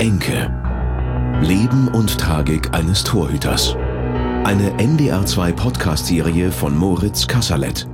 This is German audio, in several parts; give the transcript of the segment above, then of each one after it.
Enke. Leben und Tragik eines Torhüters. Eine NDR2 Podcast-Serie von Moritz Kasserlet.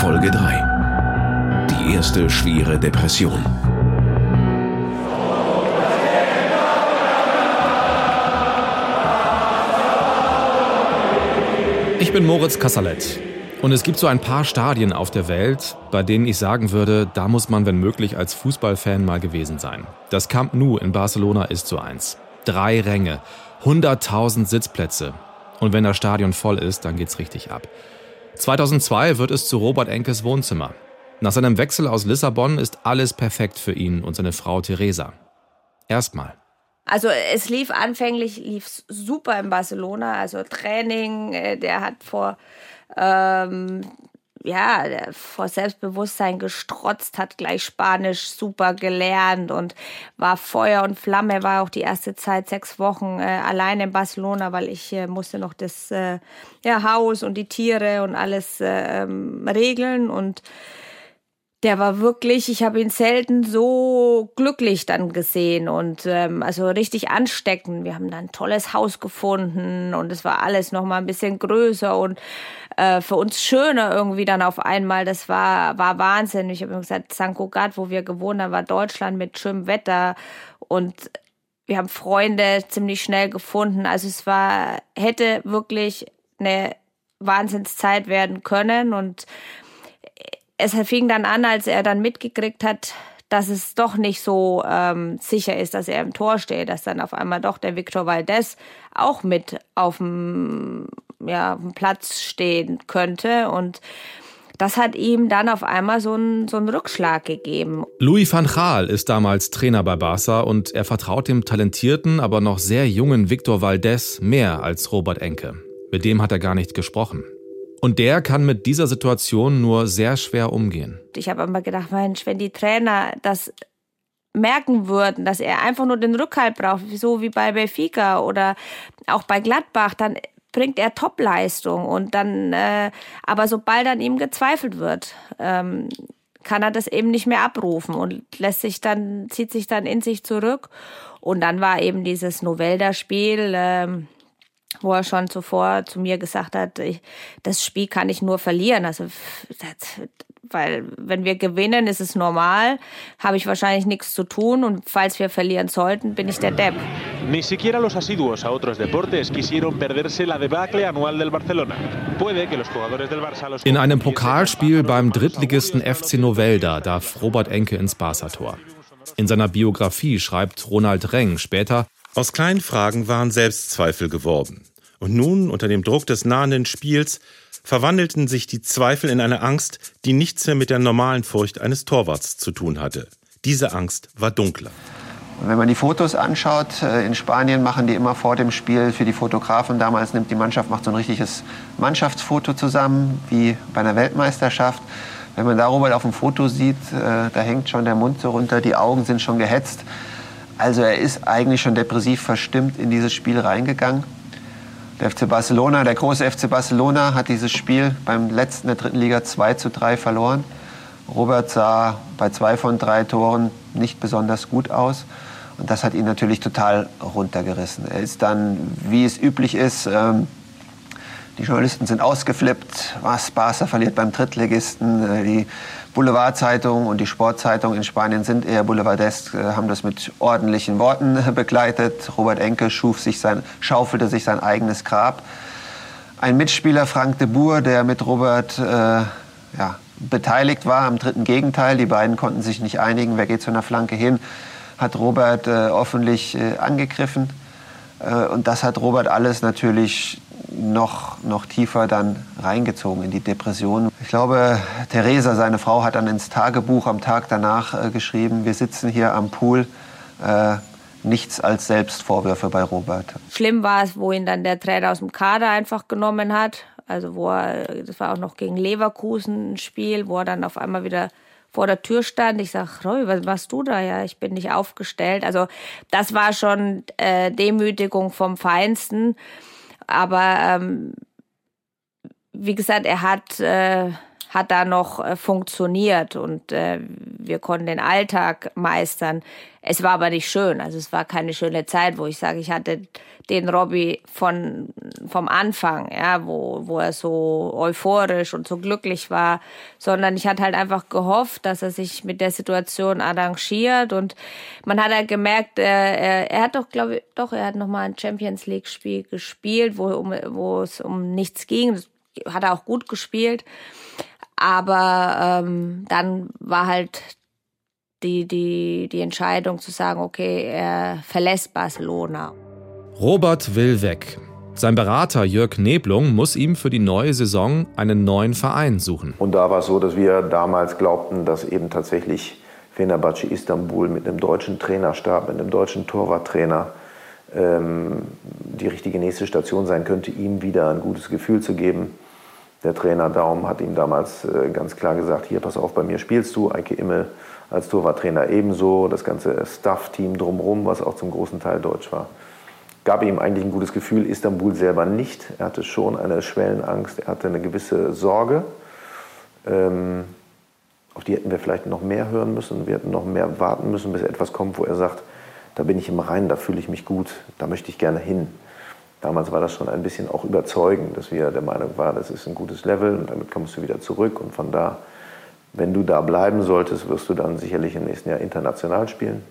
Folge 3. Die erste schwere Depression. Ich bin Moritz Kasserlet. Und es gibt so ein paar Stadien auf der Welt, bei denen ich sagen würde, da muss man, wenn möglich, als Fußballfan mal gewesen sein. Das Camp Nou in Barcelona ist so eins. Drei Ränge, 100.000 Sitzplätze. Und wenn das Stadion voll ist, dann geht's richtig ab. 2002 wird es zu Robert Enkes Wohnzimmer. Nach seinem Wechsel aus Lissabon ist alles perfekt für ihn und seine Frau Teresa. Erstmal. Also es lief anfänglich lief super in Barcelona, also Training, äh, der hat vor ähm, ja, vor Selbstbewusstsein gestrotzt, hat gleich Spanisch super gelernt und war Feuer und Flamme, war auch die erste Zeit sechs Wochen äh, allein in Barcelona, weil ich äh, musste noch das äh, ja, Haus und die Tiere und alles äh, regeln und der war wirklich, ich habe ihn selten so glücklich dann gesehen und ähm, also richtig ansteckend. Wir haben dann ein tolles Haus gefunden und es war alles noch mal ein bisschen größer und äh, für uns schöner irgendwie dann auf einmal. Das war war Wahnsinn. Ich habe gesagt, St. Cugat, wo wir gewohnt haben, war Deutschland mit schönem Wetter und wir haben Freunde ziemlich schnell gefunden. Also es war hätte wirklich eine Wahnsinnszeit werden können und es fing dann an, als er dann mitgekriegt hat, dass es doch nicht so ähm, sicher ist, dass er im Tor steht, dass dann auf einmal doch der Victor Valdez auch mit auf dem, ja, auf Platz stehen könnte und das hat ihm dann auf einmal so einen, so einen Rückschlag gegeben. Louis van Gaal ist damals Trainer bei Barca und er vertraut dem talentierten, aber noch sehr jungen Victor Valdez mehr als Robert Enke. Mit dem hat er gar nicht gesprochen. Und der kann mit dieser Situation nur sehr schwer umgehen. Ich habe immer gedacht, Mensch, wenn die Trainer das merken würden, dass er einfach nur den Rückhalt braucht, so wie bei Benfica oder auch bei Gladbach, dann bringt er Topleistung und dann, äh, aber sobald an ihm gezweifelt wird, ähm, kann er das eben nicht mehr abrufen und lässt sich dann, zieht sich dann in sich zurück. Und dann war eben dieses Novelda-Spiel, ähm, wo er schon zuvor zu mir gesagt hat, ich, das Spiel kann ich nur verlieren. Also, das, weil wenn wir gewinnen, ist es normal, habe ich wahrscheinlich nichts zu tun und falls wir verlieren sollten, bin ich der Depp. Ni siquiera los asiduos a otros deportes quisieron perderse la debacle anual del Barcelona. Puede que los jugadores del Barça los In einem Pokalspiel beim Drittligisten FC Novelda darf Robert Enke ins Barca-Tor. In seiner Biografie schreibt Ronald Reng später, aus kleinen Fragen waren Selbstzweifel geworden. Und nun, unter dem Druck des nahenden Spiels, verwandelten sich die Zweifel in eine Angst, die nichts mehr mit der normalen Furcht eines Torwarts zu tun hatte. Diese Angst war dunkler. Wenn man die Fotos anschaut, äh, in Spanien machen die immer vor dem Spiel für die Fotografen damals nimmt die Mannschaft macht so ein richtiges Mannschaftsfoto zusammen wie bei einer Weltmeisterschaft. Wenn man darüber auf dem Foto sieht, äh, da hängt schon der Mund so runter, die Augen sind schon gehetzt. Also er ist eigentlich schon depressiv verstimmt in dieses Spiel reingegangen. Der FC Barcelona, der große FC Barcelona, hat dieses Spiel beim letzten der dritten Liga 2 zu 3 verloren. Robert sah bei zwei von drei Toren nicht besonders gut aus. Und das hat ihn natürlich total runtergerissen. Er ist dann, wie es üblich ist, ähm, die Journalisten sind ausgeflippt. Was, Barca verliert beim Drittligisten. Äh, die Boulevardzeitung und die Sportzeitung in Spanien sind eher boulevardesk, äh, haben das mit ordentlichen Worten begleitet. Robert Enke schuf sich sein, schaufelte sich sein eigenes Grab. Ein Mitspieler, Frank de Boer, der mit Robert äh, ja, beteiligt war am dritten Gegenteil. Die beiden konnten sich nicht einigen, wer geht zu einer Flanke hin, hat Robert äh, offentlich äh, angegriffen. Äh, und das hat Robert alles natürlich noch, noch tiefer dann reingezogen in die Depression. Ich glaube, Theresa, seine Frau, hat dann ins Tagebuch am Tag danach äh, geschrieben, wir sitzen hier am Pool, äh, nichts als Selbstvorwürfe bei Robert. Schlimm war es, wo ihn dann der Trainer aus dem Kader einfach genommen hat. Also wo er, das war auch noch gegen Leverkusen ein Spiel, wo er dann auf einmal wieder vor der Tür stand. Ich sag, Roy, was machst du da? Ja, ich bin nicht aufgestellt. Also das war schon äh, Demütigung vom Feinsten. Aber ähm, wie gesagt, er hat, äh, hat da noch äh, funktioniert und äh, wir konnten den Alltag meistern. Es war aber nicht schön, also es war keine schöne Zeit, wo ich sage, ich hatte den Robbie von vom Anfang, ja, wo wo er so euphorisch und so glücklich war, sondern ich hatte halt einfach gehofft, dass er sich mit der Situation arrangiert und man hat halt gemerkt, äh, er, er hat doch glaube ich doch, er hat noch mal ein Champions League Spiel gespielt, wo um wo es um nichts ging, das hat er auch gut gespielt. Aber ähm, dann war halt die, die, die Entscheidung zu sagen, okay, er verlässt Barcelona. Robert will weg. Sein Berater Jörg Neblung muss ihm für die neue Saison einen neuen Verein suchen. Und da war es so, dass wir damals glaubten, dass eben tatsächlich Fenerbahce Istanbul mit einem deutschen Trainerstab, mit einem deutschen Torwarttrainer ähm, die richtige nächste Station sein könnte, ihm wieder ein gutes Gefühl zu geben der Trainer Daum hat ihm damals äh, ganz klar gesagt, hier, pass auf, bei mir spielst du. Eike Immel als Torwarttrainer ebenso. Das ganze Staff-Team drumherum, was auch zum großen Teil deutsch war. Gab ihm eigentlich ein gutes Gefühl, Istanbul selber nicht. Er hatte schon eine Schwellenangst, er hatte eine gewisse Sorge. Ähm, auf die hätten wir vielleicht noch mehr hören müssen. Wir hätten noch mehr warten müssen, bis etwas kommt, wo er sagt, da bin ich im Reinen, da fühle ich mich gut, da möchte ich gerne hin. Damals war das schon ein bisschen auch überzeugend, dass wir der Meinung waren, das ist ein gutes Level und damit kommst du wieder zurück. Und von da, wenn du da bleiben solltest, wirst du dann sicherlich im nächsten Jahr international spielen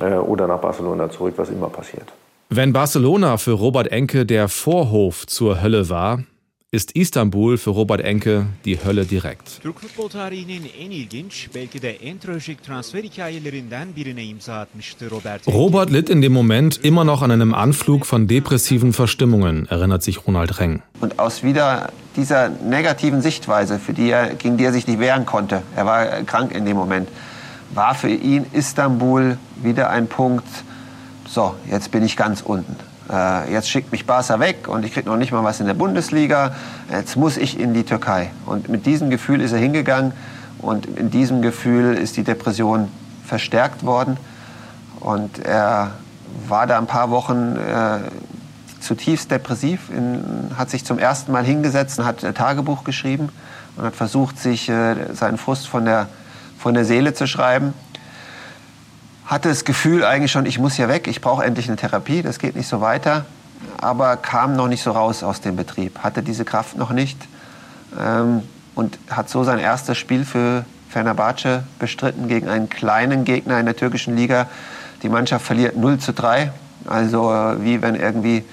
äh, oder nach Barcelona zurück, was immer passiert. Wenn Barcelona für Robert Enke der Vorhof zur Hölle war, ist Istanbul für Robert Enke die Hölle direkt. Türk futbol tarihinin en ilginç, belki de en trajik transfer hikayelerinden birine imza atmıştı Robert. Robert litt in dem Moment immer noch an einem Anflug von depressiven Verstimmungen, erinnert sich Ronald Reng. Und aus wieder dieser negativen Sichtweise, für die er, gegen die er sich nicht wehren konnte, er war krank in dem Moment, war für ihn Istanbul wieder ein Punkt, so, jetzt bin ich ganz unten. Äh, jetzt schickt mich Barca weg und ich kriege noch nicht mal was in der Bundesliga. Jetzt muss ich in die Türkei. Und mit diesem Gefühl ist er hingegangen und in diesem Gefühl ist die Depression verstärkt worden. Und er war da ein paar Wochen äh, zutiefst depressiv, in, hat sich zum ersten Mal hingesetzt und hat ein Tagebuch geschrieben und hat versucht, sich äh, seinen Frust von der, von der Seele zu schreiben hatte das Gefühl eigentlich schon, ich muss hier weg, ich brauche endlich eine Therapie, das geht nicht so weiter, aber kam noch nicht so raus aus dem Betrieb, hatte diese Kraft noch nicht ähm, und hat so sein erstes Spiel für Fenerbahce bestritten gegen einen kleinen Gegner in der türkischen Liga. Die Mannschaft verliert 0 zu 3, also äh, wie wenn irgendwie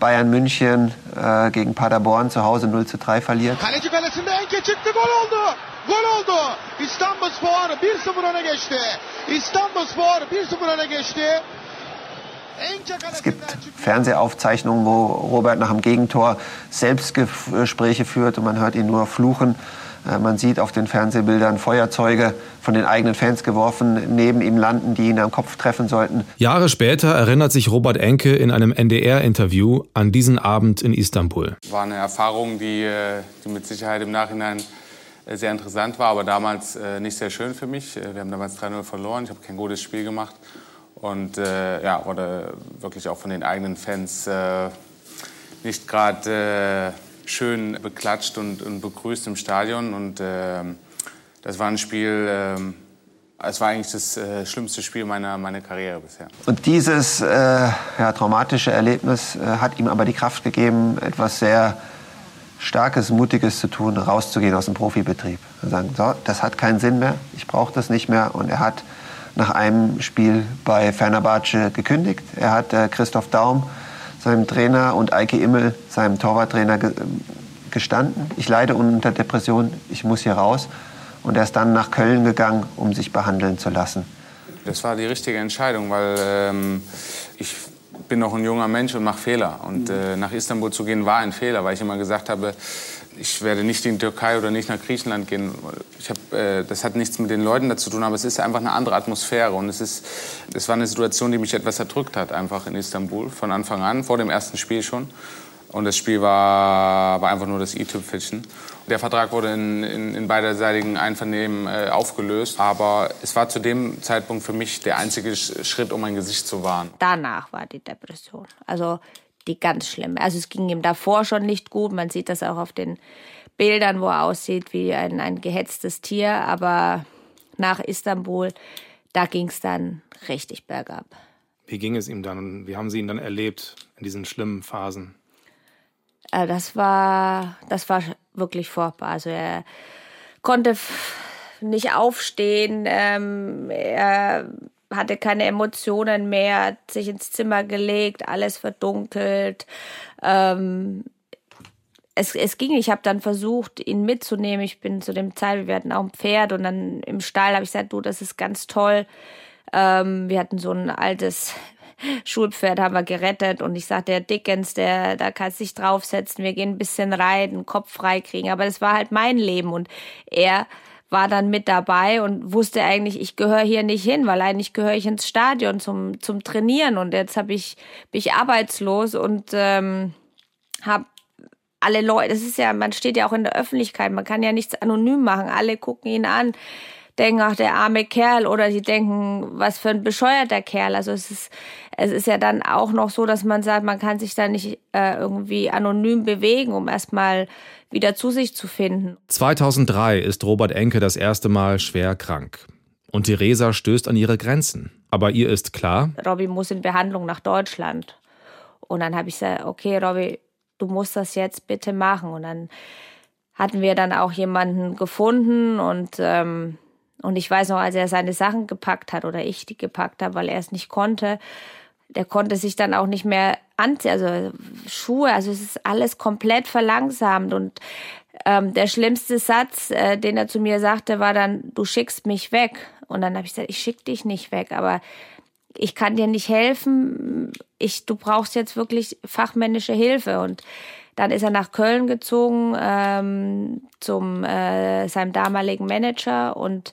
Bayern München äh, gegen Paderborn zu Hause 0 zu 3 verliert. Kaleci kalesinde Enke çıktı, gol oldu. Gol oldu. İstanbulspor 1-0 öne geçti. İstanbulspor 1-0 öne geçti. Es gibt Fernsehaufzeichnungen, wo Robert nach dem Gegentor Selbstgespräche führt und man hört ihn nur fluchen. Äh, man sieht auf den Fernsehbildern Feuerzeuge von den eigenen Fans geworfen, neben ihm landen, die ihn am Kopf treffen sollten. Jahre später erinnert sich Robert Enke in einem NDR-Interview an diesen Abend in Istanbul. War eine Erfahrung, die, äh, die mit Sicherheit im Nachhinein äh, sehr interessant war, aber damals nicht sehr schön für mich. Wir haben damals 3-0 verloren, ich habe kein gutes Spiel gemacht und äh, ja, wurde wirklich auch von den eigenen Fans äh, nicht gerade äh, schön beklatscht und, und, begrüßt im Stadion. Und äh, das war ein Spiel, äh, es war eigentlich das äh, schlimmste Spiel meiner, meiner Karriere bisher. Und dieses äh, ja, traumatische Erlebnis äh, hat ihm aber die Kraft gegeben, etwas sehr Starkes, Mutiges zu tun, rauszugehen aus dem Profibetrieb. Und sagen, so, das hat keinen Sinn mehr, ich brauche das nicht mehr. Und er hat nach einem Spiel bei Fenerbahce gekündigt. Er hat äh, Christoph Daum seinem Trainer und Eike Immel, seinem Torwarttrainer, gestanden. Ich leide unter Depression, ich muss hier raus. Und er ist dann nach Köln gegangen, um sich behandeln zu lassen. Das war die richtige Entscheidung, weil ähm, ich bin noch ein junger Mensch und mache Fehler. Und äh, nach Istanbul zu gehen war ein Fehler, weil ich immer gesagt habe, ich werde nicht in die Türkei oder nicht nach Griechenland gehen. Ich hab, äh, das hat nichts mit den Leuten dazu tun, aber es ist einfach eine andere Atmosphäre. Und es, ist, es war eine Situation, die mich etwas erdrückt hat, einfach in Istanbul, von Anfang an, vor dem ersten Spiel schon. Und das Spiel war, war einfach nur das i-Tüpfelchen. Der Vertrag wurde in, in, in beiderseitigen Einvernehmen äh, aufgelöst, aber es war zu dem Zeitpunkt für mich der einzige Schritt, um mein Gesicht zu wahren. Danach war die Depression. Also die ganz schlimme. Also es ging ihm davor schon nicht gut. Man sieht das auch auf den Bildern, wo er aussieht wie ein, ein gehetztes Tier. Aber nach Istanbul, da ging es dann richtig bergab. Wie ging es ihm dann? Wie haben Sie ihn dann erlebt in diesen schlimmen Phasen? Äh, das war, das war wirklich furchtbar. Also er konnte nicht aufstehen, ähm, er hatte keine Emotionen mehr, hat sich ins Zimmer gelegt, alles verdunkelt. Ähm, es, es ging, ich habe dann versucht, ihn mitzunehmen. Ich bin zu dem Zeit, wir hatten auch ein Pferd und dann im Stall habe ich gesagt, du, das ist ganz toll. Ähm, wir hatten so ein altes Schulpferd haben wir gerettet und ich sagte, der Dickens, der, da kannst du dich draufsetzen, wir gehen ein bisschen reiten, Kopf frei kriegen. Aber das war halt mein Leben und er war dann mit dabei und wusste eigentlich, ich gehöre hier nicht hin, weil eigentlich gehöre ich ins Stadion zum, zum Trainieren. Und jetzt habe ich, bin ich arbeitslos und ähm, habe alle Leute, das ist ja, man steht ja auch in der Öffentlichkeit, man kann ja nichts anonym machen, alle gucken ihn an denken, ach, der arme Kerl, oder sie denken, was für ein bescheuerter Kerl. Also es ist, es ist ja dann auch noch so, dass man sagt, man kann sich da nicht äh, irgendwie anonym bewegen, um erstmal wieder zu sich zu finden. 2003 ist Robert Enke das erste Mal schwer krank. Und Theresa stößt an ihre Grenzen. Aber ihr ist klar, Robby muss in Behandlung nach Deutschland. Und dann habe ich gesagt, okay, Robby, du musst das jetzt bitte machen. Und dann hatten wir dann auch jemanden gefunden und ähm, und ich weiß noch, als er seine Sachen gepackt hat oder ich die gepackt habe, weil er es nicht konnte, der konnte sich dann auch nicht mehr anziehen, also Schuhe, also es ist alles komplett verlangsamt und ähm, der schlimmste Satz, äh, den er zu mir sagte, war dann, du schickst mich weg. Und dann habe ich gesagt, ich schick dich nicht weg, aber ich kann dir nicht helfen. Ich, du brauchst jetzt wirklich fachmännische Hilfe. Und dann ist er nach Köln gezogen ähm, zum äh, seinem damaligen Manager und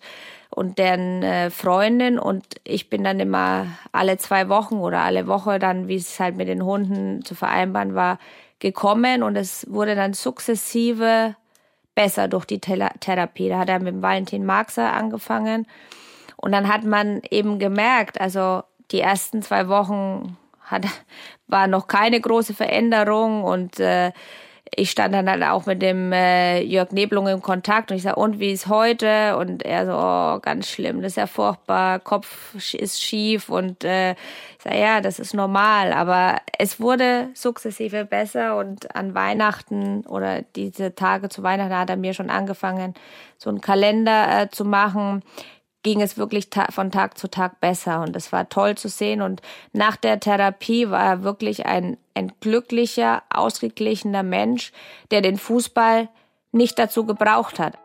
und deren äh, Freundin. Und ich bin dann immer alle zwei Wochen oder alle Woche dann, wie es halt mit den Hunden zu vereinbaren war, gekommen. Und es wurde dann sukzessive besser durch die Thera Therapie. Da hat er mit Valentin Marxer angefangen. Und dann hat man eben gemerkt, also die ersten zwei Wochen hat, war noch keine große Veränderung und äh, ich stand dann halt auch mit dem äh, Jörg Neblung im Kontakt und ich sage, und wie ist heute? Und er so, oh, ganz schlimm, das ist ja furchtbar, Kopf ist schief und äh, ich sage, ja, das ist normal, aber es wurde sukzessive besser und an Weihnachten oder diese Tage zu Weihnachten hat er mir schon angefangen, so einen Kalender äh, zu machen ging es wirklich ta von Tag zu Tag besser und es war toll zu sehen und nach der Therapie war er wirklich ein, ein glücklicher, ausgeglichener Mensch, der den Fußball nicht dazu gebraucht hat.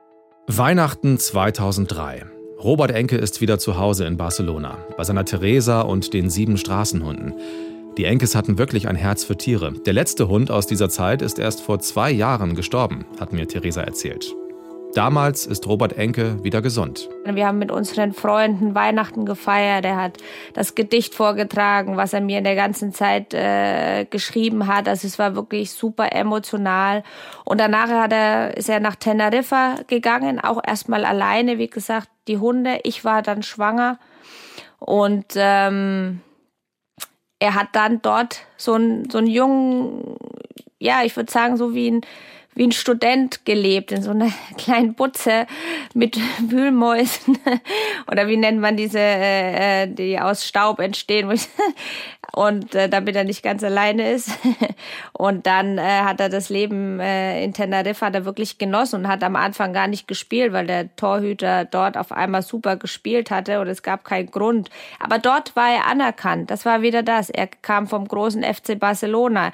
Weihnachten 2003. Robert Enke ist wieder zu Hause in Barcelona, bei seiner Theresa und den sieben Straßenhunden. Die Enkes hatten wirklich ein Herz für Tiere. Der letzte Hund aus dieser Zeit ist erst vor zwei Jahren gestorben, hat mir Theresa erzählt. Damals ist Robert Enke wieder gesund. Wir haben mit unseren Freunden Weihnachten gefeiert. Er hat das Gedicht vorgetragen, was er mir in der ganzen Zeit äh, geschrieben hat. Also es war wirklich super emotional. Und danach hat er, ist er nach Teneriffa gegangen, auch erstmal alleine, wie gesagt, die Hunde. Ich war dann schwanger. Und ähm, er hat dann dort so einen, so einen jungen, ja, ich würde sagen, so wie ein wie ein Student gelebt, in so einer kleinen Butze mit Wühlmäusen. Oder wie nennt man diese, äh, die aus Staub entstehen. Und äh, damit er nicht ganz alleine ist. Und dann äh, hat er das Leben äh, in Teneriffa hat er wirklich genossen und hat am Anfang gar nicht gespielt, weil der Torhüter dort auf einmal super gespielt hatte und es gab keinen Grund. Aber dort war er anerkannt. Das war wieder das. Er kam vom großen FC Barcelona.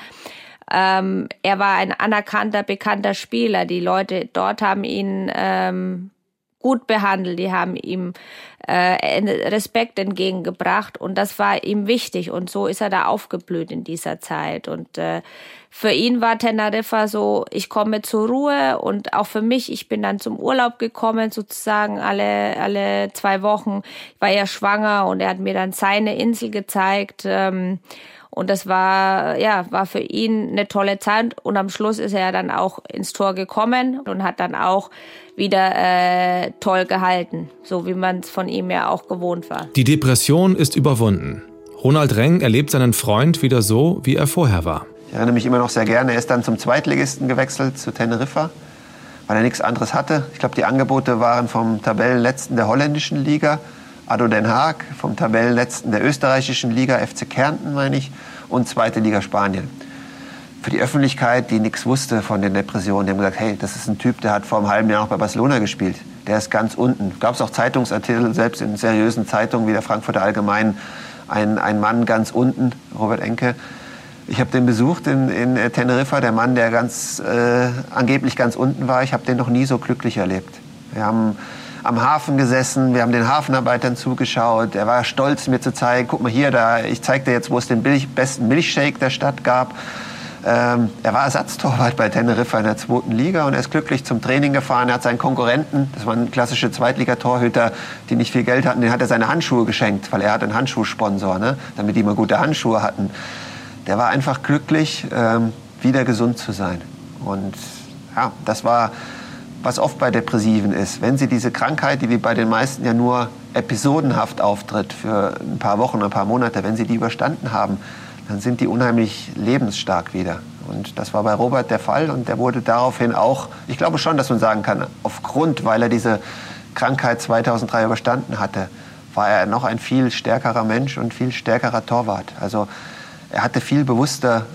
Ähm, er war ein anerkannter, bekannter Spieler. Die Leute dort haben ihn ähm, gut behandelt, die haben ihm äh, Respekt entgegengebracht und das war ihm wichtig und so ist er da aufgeblüht in dieser Zeit und äh, für ihn war Teneriffa so, ich komme zur Ruhe und auch für mich, ich bin dann zum Urlaub gekommen, sozusagen alle, alle zwei Wochen. Ich war ja schwanger und er hat mir dann seine Insel gezeigt. Ähm, und das war, ja, war für ihn eine tolle Zeit. Und am Schluss ist er dann auch ins Tor gekommen und hat dann auch wieder äh, toll gehalten, so wie man es von ihm ja auch gewohnt war. Die Depression ist überwunden. Ronald Reng erlebt seinen Freund wieder so, wie er vorher war. Ich erinnere mich immer noch sehr gerne. Er ist dann zum Zweitligisten gewechselt, zu Teneriffa. weil er nichts anderes hatte. Ich glaube, die Angebote waren vom Tabellenletzten der holländischen Liga, Ado Den Haag, vom Tabellenletzten der österreichischen Liga, FC Kärnten meine ich, und zweite Liga Spanien. Für die Öffentlichkeit, die nichts wusste von den Depressionen, die haben gesagt, hey, das ist ein Typ, der hat vor einem halben Jahr noch bei Barcelona gespielt. Der ist ganz unten. Gab es auch Zeitungsartikel, selbst in seriösen Zeitungen wie der Frankfurter Allgemeinen, ein, ein Mann ganz unten, Robert Enke. Ich habe den besucht in, in Teneriffa, der Mann, der ganz, äh, angeblich ganz unten war. Ich habe den noch nie so glücklich erlebt. Wir haben am Hafen gesessen, wir haben den Hafenarbeitern zugeschaut. Er war stolz, mir zu zeigen, guck mal hier, da, ich zeige dir jetzt, wo es den billig, besten Milchshake der Stadt gab. Ähm, er war Ersatztorwart bei Teneriffa in der zweiten Liga und er ist glücklich zum Training gefahren. Er hat seinen Konkurrenten, das waren klassische Zweitligatorhüter, die nicht viel Geld hatten, den hat er seine Handschuhe geschenkt, weil er hat einen Handschuhsponsor, ne? damit die immer gute Handschuhe hatten. Der war einfach glücklich, ähm, wieder gesund zu sein. Und ja, das war was oft bei Depressiven ist. Wenn sie diese Krankheit, die bei den meisten ja nur episodenhaft auftritt für ein paar Wochen, ein paar Monate, wenn sie die überstanden haben, dann sind die unheimlich lebensstark wieder. Und das war bei Robert der Fall und der wurde daraufhin auch, ich glaube schon, dass man sagen kann, aufgrund, weil er diese Krankheit 2003 überstanden hatte, war er noch ein viel stärkerer Mensch und viel stärkerer Torwart. Also er hatte viel bewusster,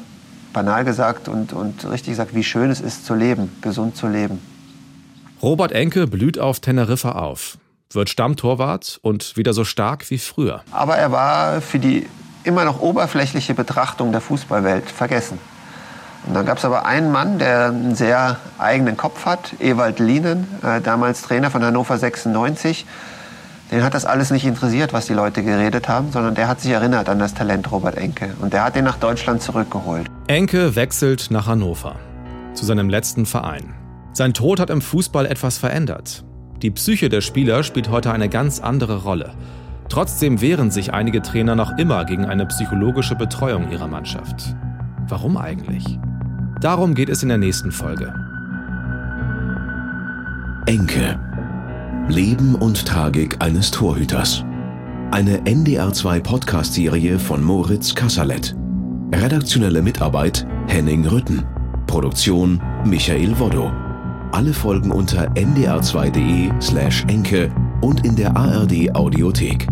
banal gesagt und, und richtig gesagt, wie schön es ist zu leben, gesund zu leben. Robert Enke blüht auf Teneriffa auf, wird Stammtorwart und wieder so stark wie früher. Aber er war für die immer noch oberflächliche Betrachtung der Fußballwelt vergessen. Und dann gab es aber einen Mann, der einen sehr eigenen Kopf hat, Ewald Lienen, äh, damals Trainer von Hannover 96. Den hat das alles nicht interessiert, was die Leute geredet haben, sondern der hat sich erinnert an das Talent Robert Enke. Und der hat ihn nach Deutschland zurückgeholt. Enke wechselt nach Hannover, zu seinem letzten Verein. Sein Tod hat im Fußball etwas verändert. Die Psyche der Spieler spielt heute eine ganz andere Rolle. Trotzdem wehren sich einige Trainer noch immer gegen eine psychologische Betreuung ihrer Mannschaft. Warum eigentlich? Darum geht es in der nächsten Folge. Enke. Leben und Tragik eines Torhüters. Eine NDR2 Podcast-Serie von Moritz Kasserlet. Redaktionelle Mitarbeit Henning Rütten. Produktion Michael Woddo. Alle Folgen unter ndr2.de slash enke und in der ARD Audiothek.